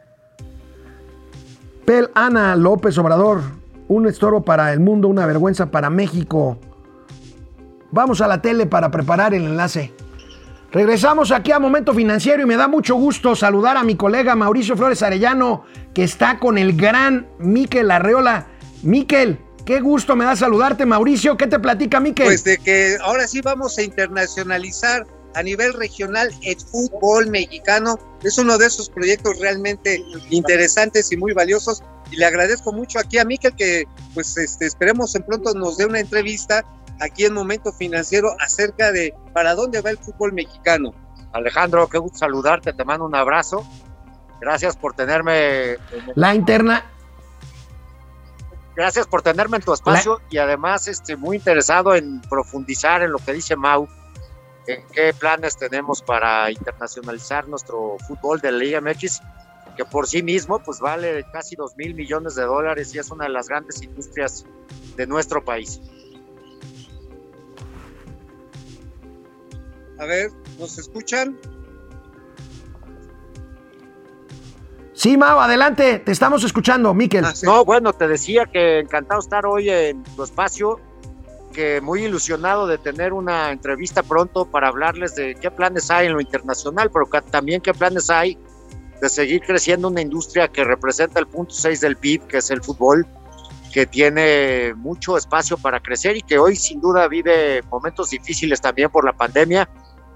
Pel Ana López Obrador, un estorbo para el mundo, una vergüenza para México. Vamos a la tele para preparar el enlace. Regresamos aquí a Momento Financiero y me da mucho gusto saludar a mi colega Mauricio Flores Arellano, que está con el gran Miquel Arreola. Miquel, Qué gusto me da saludarte, Mauricio. ¿Qué te platica, Miquel? Pues de que ahora sí vamos a internacionalizar a nivel regional el fútbol mexicano. Es uno de esos proyectos realmente interesantes y muy valiosos. Y le agradezco mucho aquí a Miquel que pues este, esperemos en pronto nos dé una entrevista aquí en Momento Financiero acerca de para dónde va el fútbol mexicano. Alejandro, qué gusto saludarte, te mando un abrazo. Gracias por tenerme. La interna, gracias por tenerme en tu espacio y además este, muy interesado en profundizar en lo que dice Mau, en qué planes tenemos para internacionalizar nuestro fútbol de la Liga MX, que por sí mismo pues vale casi 2 mil millones de dólares y es una de las grandes industrias de nuestro país. A ver, ¿nos escuchan? Sí, Mau, adelante, te estamos escuchando, Miquel. Ah, sí. No, bueno, te decía que encantado estar hoy en tu espacio, que muy ilusionado de tener una entrevista pronto para hablarles de qué planes hay en lo internacional, pero que- también qué planes hay de seguir creciendo una industria que representa el punto 6 del PIB, que es el fútbol, que tiene mucho espacio para crecer y que hoy sin duda vive momentos difíciles también por la pandemia,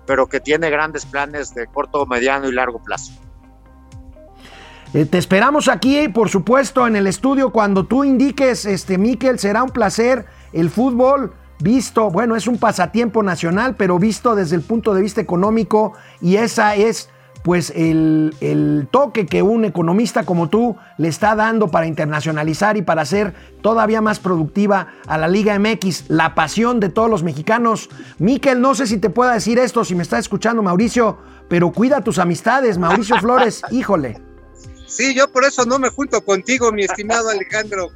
pero que tiene grandes planes de corto, mediano y largo plazo. Eh, te esperamos aquí, por supuesto, en el estudio cuando tú indiques, este, Miquel, será un placer el fútbol visto, bueno, es un pasatiempo nacional, pero visto desde el punto de vista económico y esa es pues el, el toque que un economista como tú le está dando para internacionalizar y para hacer todavía más productiva a la Liga MX, la pasión de todos los mexicanos. Miquel, no sé si te pueda decir esto, si me está escuchando Mauricio, pero cuida tus amistades, Mauricio Flores, híjole. Sí, yo por eso no me junto contigo, mi estimado Alejandro.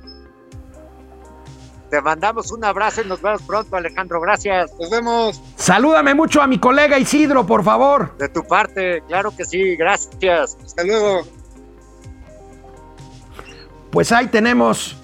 Te mandamos un abrazo y nos vemos pronto, Alejandro. Gracias. Nos vemos. Salúdame mucho a mi colega Isidro, por favor. De tu parte, claro que sí, gracias. Hasta luego. Pues ahí tenemos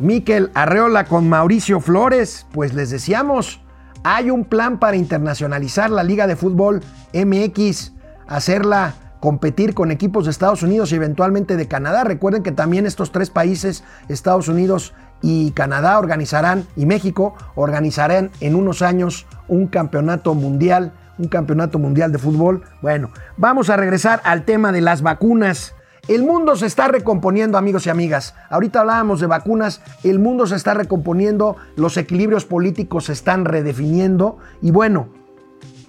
Miquel Arreola con Mauricio Flores. Pues les decíamos, hay un plan para internacionalizar la Liga de Fútbol MX, hacerla competir con equipos de Estados Unidos y eventualmente de Canadá. Recuerden que también estos tres países, Estados Unidos y Canadá, organizarán, y México, organizarán en unos años un campeonato mundial, un campeonato mundial de fútbol. Bueno, vamos a regresar al tema de las vacunas. El mundo se está recomponiendo, amigos y amigas. Ahorita hablábamos de vacunas, el mundo se está recomponiendo, los equilibrios políticos se están redefiniendo y bueno,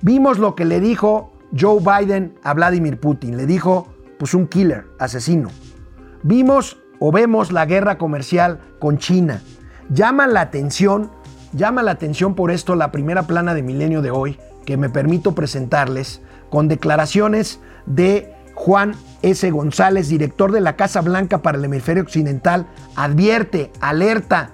vimos lo que le dijo Joe Biden a Vladimir Putin. Le dijo, pues un killer, asesino. Vimos o vemos la guerra comercial con China. Llama la atención, llama la atención por esto la primera plana de milenio de hoy, que me permito presentarles, con declaraciones de Juan S. González, director de la Casa Blanca para el Hemisferio Occidental, advierte, alerta.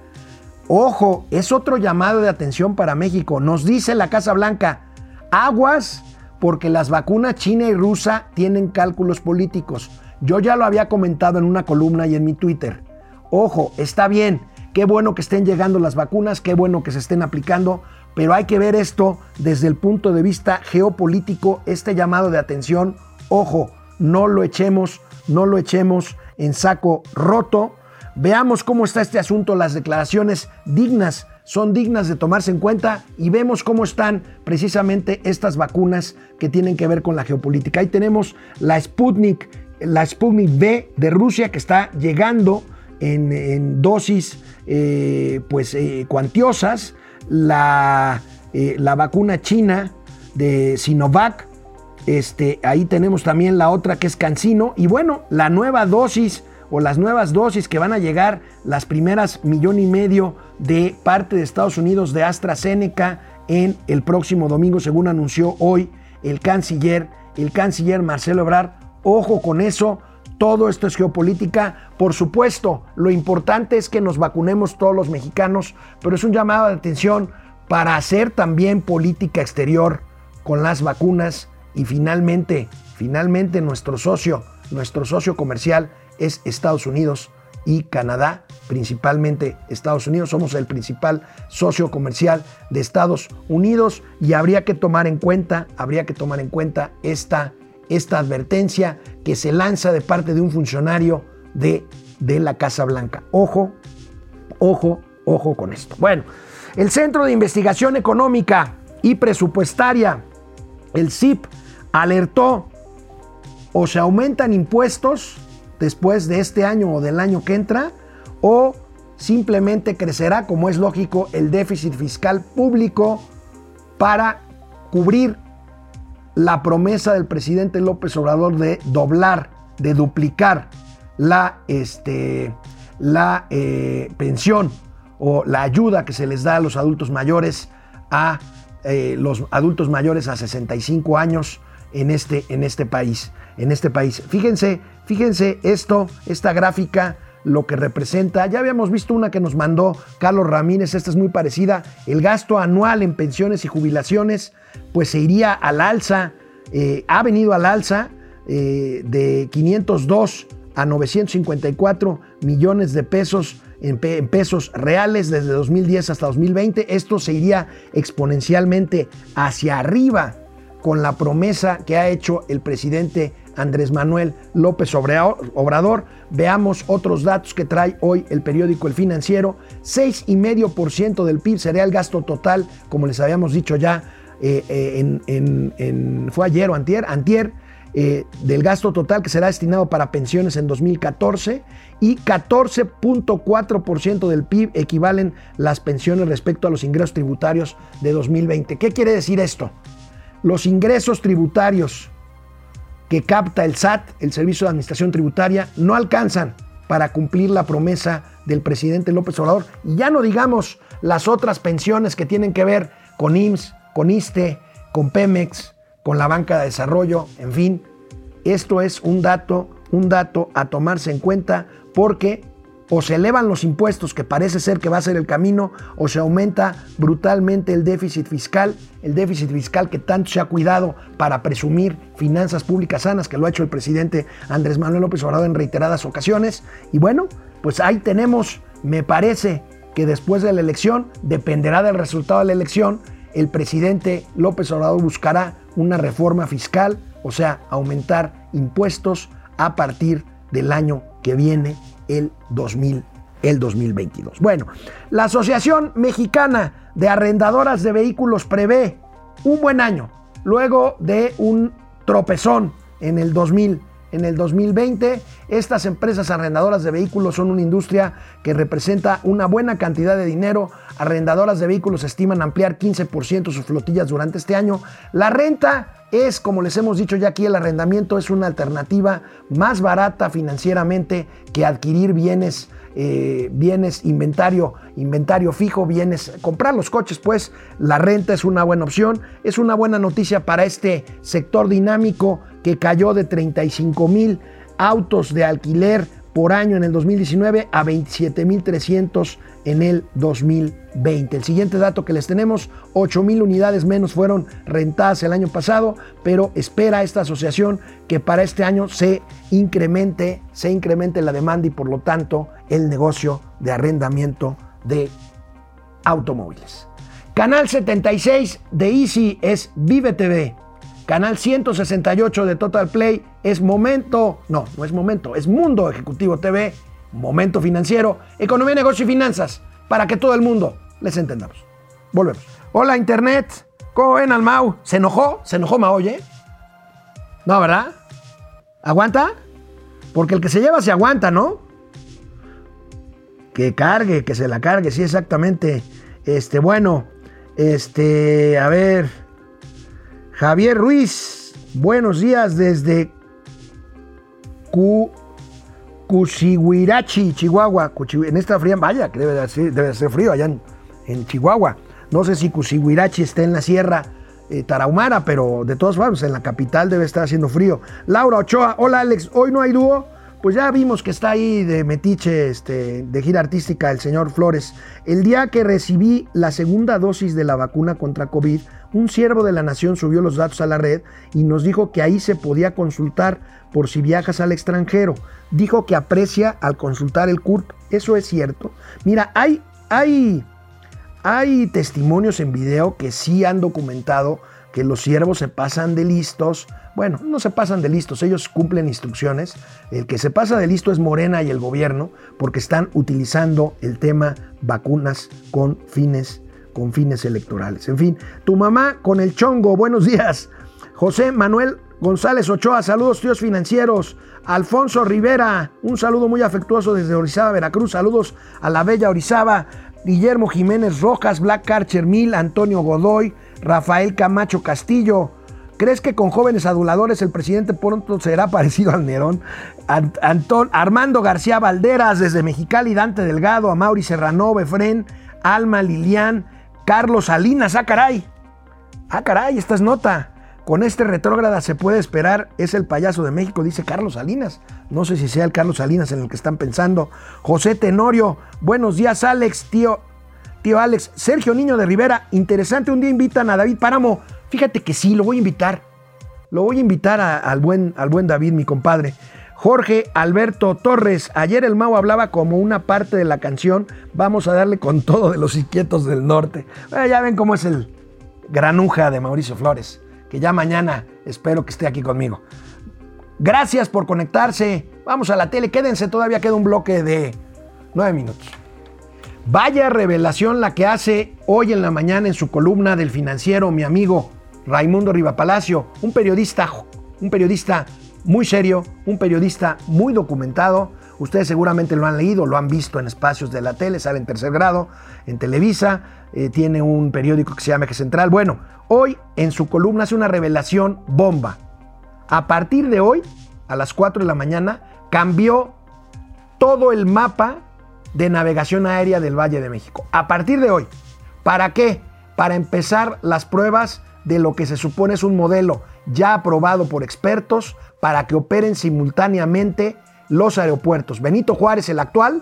Ojo, es otro llamado de atención para México. Nos dice la Casa Blanca, aguas porque las vacunas china y rusa tienen cálculos políticos. Yo ya lo había comentado en una columna y en mi Twitter. Ojo, está bien, qué bueno que estén llegando las vacunas, qué bueno que se estén aplicando, pero hay que ver esto desde el punto de vista geopolítico, este llamado de atención. Ojo, no lo echemos, no lo echemos en saco roto. Veamos cómo está este asunto, las declaraciones dignas son dignas de tomarse en cuenta y vemos cómo están precisamente estas vacunas que tienen que ver con la geopolítica. Ahí tenemos la Sputnik, la Sputnik V de Rusia que está llegando en, en dosis eh, pues eh, cuantiosas, la, eh, la vacuna china de Sinovac, este, ahí tenemos también la otra que es Cancino y bueno, la nueva dosis o las nuevas dosis que van a llegar, las primeras millón y medio de parte de Estados Unidos de AstraZeneca en el próximo domingo, según anunció hoy el canciller, el canciller Marcelo Ebrard. Ojo con eso, todo esto es geopolítica. Por supuesto, lo importante es que nos vacunemos todos los mexicanos, pero es un llamado de atención para hacer también política exterior con las vacunas y finalmente, finalmente nuestro socio, nuestro socio comercial es Estados Unidos y Canadá, principalmente Estados Unidos. Somos el principal socio comercial de Estados Unidos y habría que tomar en cuenta, habría que tomar en cuenta esta, esta advertencia que se lanza de parte de un funcionario de, de la Casa Blanca. Ojo, ojo, ojo con esto. Bueno, el Centro de Investigación Económica y Presupuestaria, el CIP, alertó o se aumentan impuestos después de este año o del año que entra, o simplemente crecerá, como es lógico, el déficit fiscal público para cubrir la promesa del presidente López Obrador de doblar, de duplicar la, este, la eh, pensión o la ayuda que se les da a los adultos mayores, a eh, los adultos mayores a 65 años en este, en este país. En este país. Fíjense, fíjense esto, esta gráfica, lo que representa. Ya habíamos visto una que nos mandó Carlos Ramírez, esta es muy parecida. El gasto anual en pensiones y jubilaciones, pues se iría al alza, eh, ha venido al alza eh, de 502 a 954 millones de pesos en, pesos reales desde 2010 hasta 2020. Esto se iría exponencialmente hacia arriba con la promesa que ha hecho el presidente Andrés Manuel López Obrador. Veamos otros datos que trae hoy el periódico El Financiero. 6,5% del PIB sería el gasto total, como les habíamos dicho ya, eh, eh, fue ayer o antier, antier eh, del gasto total que será destinado para pensiones en 2014 y 14.4% del PIB equivalen las pensiones respecto a los ingresos tributarios de 2020. ¿Qué quiere decir esto? Los ingresos tributarios que capta el SAT, el Servicio de Administración Tributaria, no alcanzan para cumplir la promesa del presidente López Obrador. Y ya no digamos las otras pensiones que tienen que ver con IMSS, con ISTE, con Pemex, con la banca de desarrollo, en fin. Esto es un dato, un dato a tomarse en cuenta porque o se elevan los impuestos, que parece ser que va a ser el camino, o se aumenta brutalmente el déficit fiscal, el déficit fiscal que tanto se ha cuidado para presumir finanzas públicas sanas, que lo ha hecho el presidente Andrés Manuel López Obrador en reiteradas ocasiones. Y bueno, pues ahí tenemos, me parece que después de la elección, dependerá del resultado de la elección, el presidente López Obrador buscará una reforma fiscal, o sea, aumentar impuestos a partir del año que viene el, 2000, el 2022. Bueno, la Asociación Mexicana de Arrendadoras de Vehículos prevé un buen año luego de un tropezón en el 2000. En el 2020, estas empresas arrendadoras de vehículos son una industria que representa una buena cantidad de dinero. Arrendadoras de vehículos estiman ampliar 15% sus flotillas durante este año. La renta es, como les hemos dicho ya aquí, el arrendamiento es una alternativa más barata financieramente que adquirir bienes, eh, bienes, inventario, inventario fijo, bienes, comprar los coches, pues la renta es una buena opción, es una buena noticia para este sector dinámico que cayó de 35 mil autos de alquiler por año en el 2019 a 27.300 en el 2020. El siguiente dato que les tenemos, 8.000 unidades menos fueron rentadas el año pasado, pero espera esta asociación que para este año se incremente, se incremente la demanda y por lo tanto el negocio de arrendamiento de automóviles. Canal 76 de Easy es Vive TV. Canal 168 de Total Play es Momento, no, no es Momento, es Mundo Ejecutivo TV, Momento Financiero, Economía, Negocio y Finanzas, para que todo el mundo les entendamos. Volvemos. Hola Internet, ¿cómo ven al Mau? ¿Se enojó? ¿Se enojó Mau, oye? No, ¿verdad? ¿Aguanta? Porque el que se lleva se aguanta, ¿no? Que cargue, que se la cargue, sí, exactamente. Este, bueno, este, a ver. Javier Ruiz, buenos días desde Cusihuirachi, Chihuahua. en esta fría, vaya, que debe de ser, debe ser frío allá en, Chihuahua. No sé si Cusihuirachi está en la sierra eh, Tarahumara, pero de todos modos, en la capital debe estar haciendo frío. Laura Ochoa, hola Alex, hoy no hay dúo. Pues ya vimos que está ahí de metiche, este, de gira artística el señor Flores. El día que recibí la segunda dosis de la vacuna contra COVID, un siervo de la nación subió los datos a la red y nos dijo que ahí se podía consultar por si viajas al extranjero. Dijo que aprecia al consultar el CURP. Eso es cierto. Mira, hay, hay, hay testimonios en video que sí han documentado que los siervos se pasan de listos. Bueno, no se pasan de listos, ellos cumplen instrucciones. El que se pasa de listo es Morena y el gobierno porque están utilizando el tema vacunas con fines con fines electorales. En fin, tu mamá con el chongo, buenos días. José Manuel González Ochoa, saludos tíos financieros. Alfonso Rivera, un saludo muy afectuoso desde Orizaba, Veracruz. Saludos a la bella Orizaba. Guillermo Jiménez Rojas, Black Carcher Mil, Antonio Godoy, Rafael Camacho Castillo. ¿Crees que con jóvenes aduladores el presidente pronto será parecido al Nerón? Armando García Valderas desde Mexicali, Dante Delgado, a Mauri Serrano, Befren, Alma Lilian, Carlos Salinas, ah caray. Ah caray, esta es nota. Con este retrógrada se puede esperar, es el payaso de México, dice Carlos Salinas. No sé si sea el Carlos Salinas en el que están pensando. José Tenorio, buenos días Alex, tío, Alex. Sergio Niño de Rivera, interesante, un día invitan a David Páramo. Fíjate que sí, lo voy a invitar. Lo voy a invitar al, buen, al buen David, mi compadre. Jorge Alberto Torres, ayer el Mau hablaba como una parte de la canción, vamos a darle con todo de los inquietos del norte. Eh, ya ven cómo es el granuja de Mauricio Flores, que ya mañana espero que esté aquí conmigo. Gracias por conectarse. Vamos a la tele, quédense, todavía queda un bloque de nueve minutos. Vaya revelación la que hace hoy en la mañana en su columna del financiero mi amigo Raimundo Rivapalacio, un periodista, un periodista muy serio, un periodista muy documentado. Ustedes seguramente lo han leído, lo han visto en espacios de la tele, sale en tercer grado, en Televisa, eh, tiene un periódico que se llama Eje Central. Bueno, hoy en su columna hace una revelación bomba. A partir de hoy, a las 4 de la mañana, cambió todo el mapa de navegación aérea del Valle de México. A partir de hoy. ¿Para qué? Para empezar las pruebas de lo que se supone es un modelo ya aprobado por expertos para que operen simultáneamente los aeropuertos. Benito Juárez, el actual,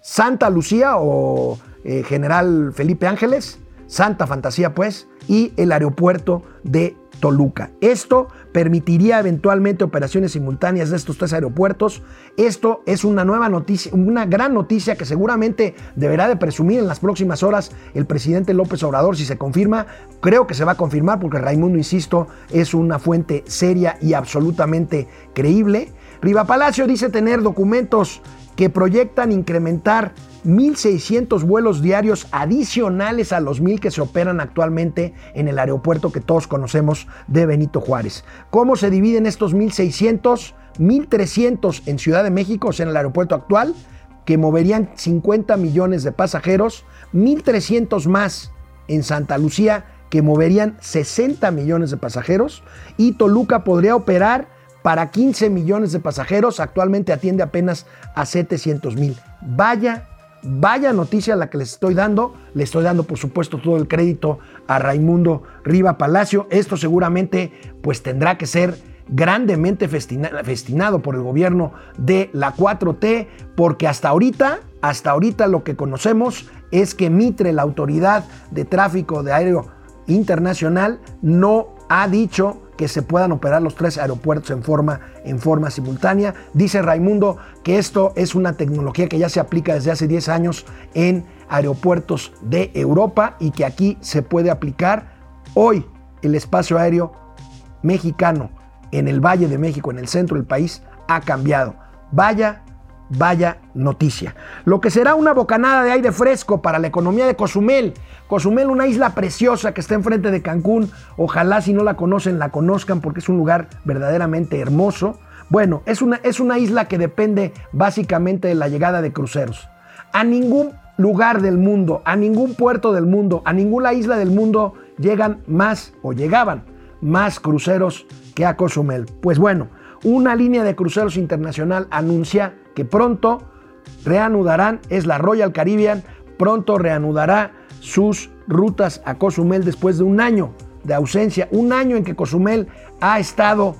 Santa Lucía o eh, General Felipe Ángeles, Santa Fantasía pues, y el aeropuerto de Toluca. Esto permitiría eventualmente operaciones simultáneas de estos tres aeropuertos. Esto es una nueva noticia, una gran noticia que seguramente deberá de presumir en las próximas horas el presidente López Obrador si se confirma. Creo que se va a confirmar porque Raimundo, insisto, es una fuente seria y absolutamente creíble. Riva Palacio dice tener documentos que proyectan incrementar 1.600 vuelos diarios adicionales a los 1.000 que se operan actualmente en el aeropuerto que todos conocemos de Benito Juárez. ¿Cómo se dividen estos 1.600? 1.300 en Ciudad de México, o sea, en el aeropuerto actual, que moverían 50 millones de pasajeros, 1.300 más en Santa Lucía, que moverían 60 millones de pasajeros, y Toluca podría operar para 15 millones de pasajeros, actualmente atiende apenas a 700 mil. Vaya, vaya noticia la que les estoy dando. Le estoy dando, por supuesto, todo el crédito a Raimundo Riva Palacio. Esto seguramente pues tendrá que ser grandemente festina- festinado por el gobierno de la 4T, porque hasta ahorita, hasta ahorita lo que conocemos es que Mitre, la autoridad de tráfico de aéreo internacional, no ha dicho que se puedan operar los tres aeropuertos en forma, en forma simultánea. Dice Raimundo que esto es una tecnología que ya se aplica desde hace 10 años en aeropuertos de Europa y que aquí se puede aplicar. Hoy el espacio aéreo mexicano en el Valle de México, en el centro del país, ha cambiado. Vaya, vaya noticia. Lo que será una bocanada de aire fresco para la economía de Cozumel. Cozumel, una isla preciosa que está enfrente de Cancún. Ojalá si no la conocen, la conozcan porque es un lugar verdaderamente hermoso. Bueno, es una, es una isla que depende básicamente de la llegada de cruceros. A ningún lugar del mundo, a ningún puerto del mundo, a ninguna isla del mundo llegan más o llegaban más cruceros que a Cozumel. Pues bueno, una línea de cruceros internacional anuncia que pronto reanudarán, es la Royal Caribbean, pronto reanudará sus rutas a Cozumel después de un año de ausencia, un año en que Cozumel ha estado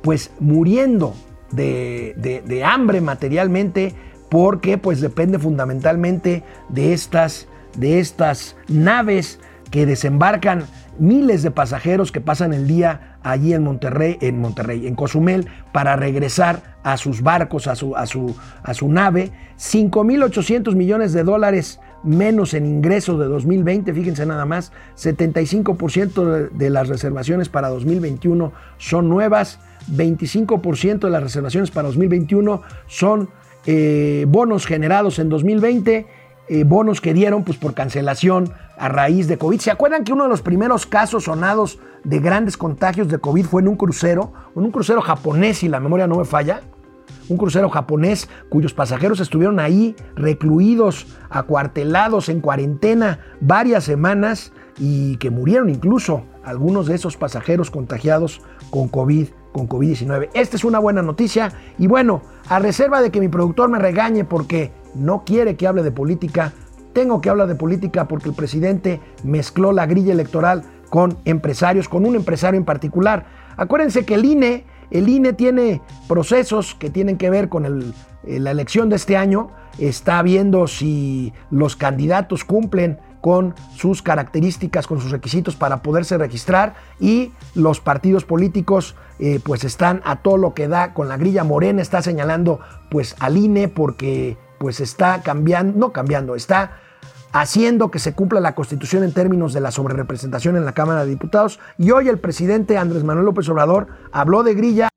pues muriendo de, de- hambre materialmente porque pues depende fundamentalmente de estas, de estas naves que desembarcan miles de pasajeros que pasan el día allí en Monterrey, en Monterrey, en Cozumel, para regresar a sus barcos, a su, a su, a su nave. 5.800 millones de dólares menos en ingresos de 2020, fíjense nada más, 75% de, las reservaciones para 2021 son nuevas, 25% de las reservaciones para 2021 son eh, bonos generados en 2020, eh, bonos que dieron pues, por cancelación a raíz de COVID. ¿Se acuerdan que uno de los primeros casos sonados de grandes contagios de COVID fue en un crucero, en un crucero japonés, si la memoria no me falla? un crucero japonés cuyos pasajeros estuvieron ahí recluidos, acuartelados en cuarentena varias semanas y que murieron incluso algunos de esos pasajeros contagiados con COVID, con COVID-19. Esta es una buena noticia y bueno, a reserva de que mi productor me regañe porque no quiere que hable de política, tengo que hablar de política porque el presidente mezcló la grilla electoral con empresarios, con un empresario en particular. Acuérdense que el INE, el INE tiene procesos que tienen que ver con eh, la elección de este año, está viendo si los candidatos cumplen con sus características, con sus requisitos para poderse registrar y los partidos políticos eh, pues están a todo lo que da con la grilla morena, está señalando pues al INE porque pues está cambiando, no cambiando, está haciendo que se cumpla la constitución en términos de la sobrerepresentación en la Cámara de Diputados. Y hoy el presidente Andrés Manuel López Obrador habló de grilla.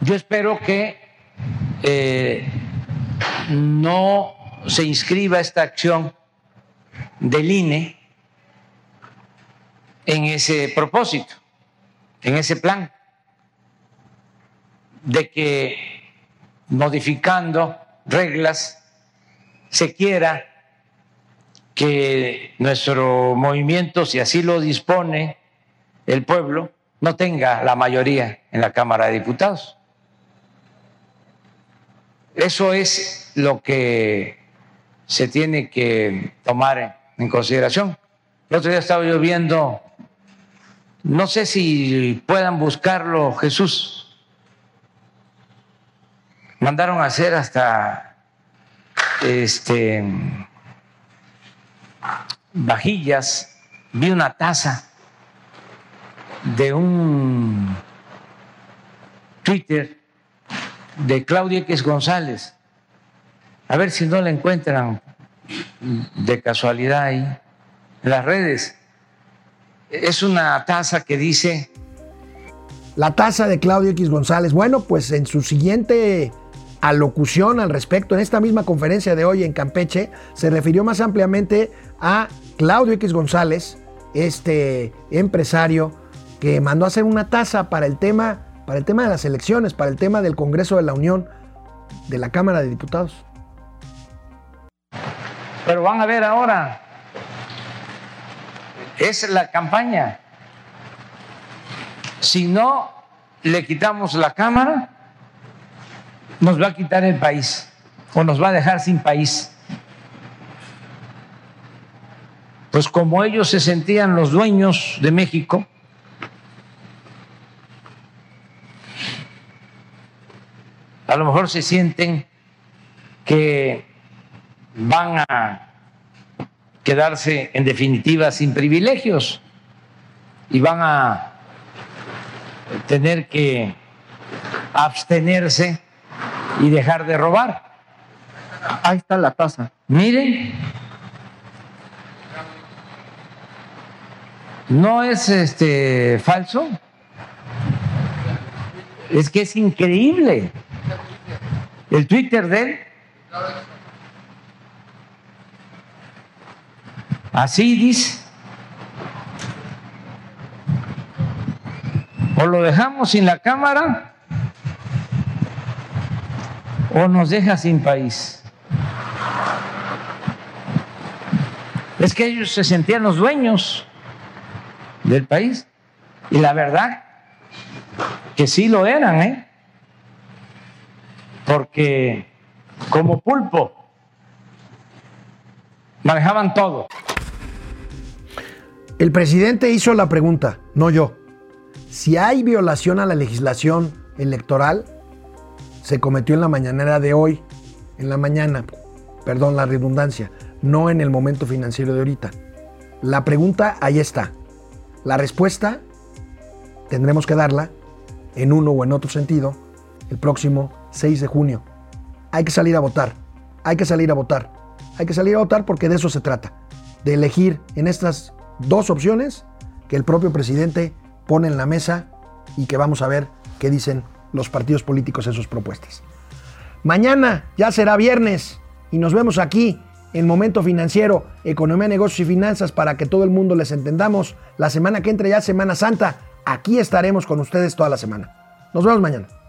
Yo espero que eh, no se inscriba esta acción del INE en ese propósito, en ese plan, de que modificando reglas se quiera que nuestro movimiento, si así lo dispone el pueblo, no tenga la mayoría en la Cámara de Diputados. Eso es lo que se tiene que tomar en, consideración. El otro día estaba yo viendo, no sé si puedan buscarlo, Jesús. Mandaron a hacer hasta este vajillas, vi una taza de un Twitter de Claudia X González. A ver si no la encuentran de casualidad ahí en las redes. Es una taza que dice la taza de Claudio X González. Bueno, pues en su siguiente alocución al respecto, en esta misma conferencia de hoy en Campeche, se refirió más ampliamente a Claudio X González, este empresario que mandó hacer una taza para el tema, para el tema de las elecciones, para el tema del Congreso de la Unión, de la Cámara de Diputados. Pero van a ver ahora, es la campaña. Si no le quitamos la Cámara, nos va a quitar el país o nos va a dejar sin país. Pues como ellos se sentían los dueños de México, a lo mejor se sienten que van a quedarse en definitiva sin privilegios y van a tener que abstenerse y dejar de robar. Ahí está la taza. Miren, no es este falso, es que es increíble. El Twitter de él Así dice. O lo dejamos sin la cámara o nos deja sin país. Es que ellos se sentían los dueños del país. Y la verdad que sí lo eran, ¿eh? Porque como pulpo manejaban todo. El presidente hizo la pregunta, no yo. Si hay violación a la legislación electoral, se cometió en la mañanera de hoy, en la mañana, perdón la redundancia, no en el momento financiero de ahorita. La pregunta ahí está. La respuesta tendremos que darla en uno o en otro sentido el próximo 6 de junio. Hay que salir a votar, hay que salir a votar, hay que salir a votar porque de eso se trata, de elegir en estas dos opciones que el propio presidente pone en la mesa y que vamos a ver qué dicen los partidos políticos en sus propuestas. Mañana ya será viernes y nos vemos aquí en Momento Financiero, Economía, Negocios y Finanzas para que todo el mundo les entendamos. La semana que entra ya Semana Santa, aquí estaremos con ustedes toda la semana. Nos vemos mañana.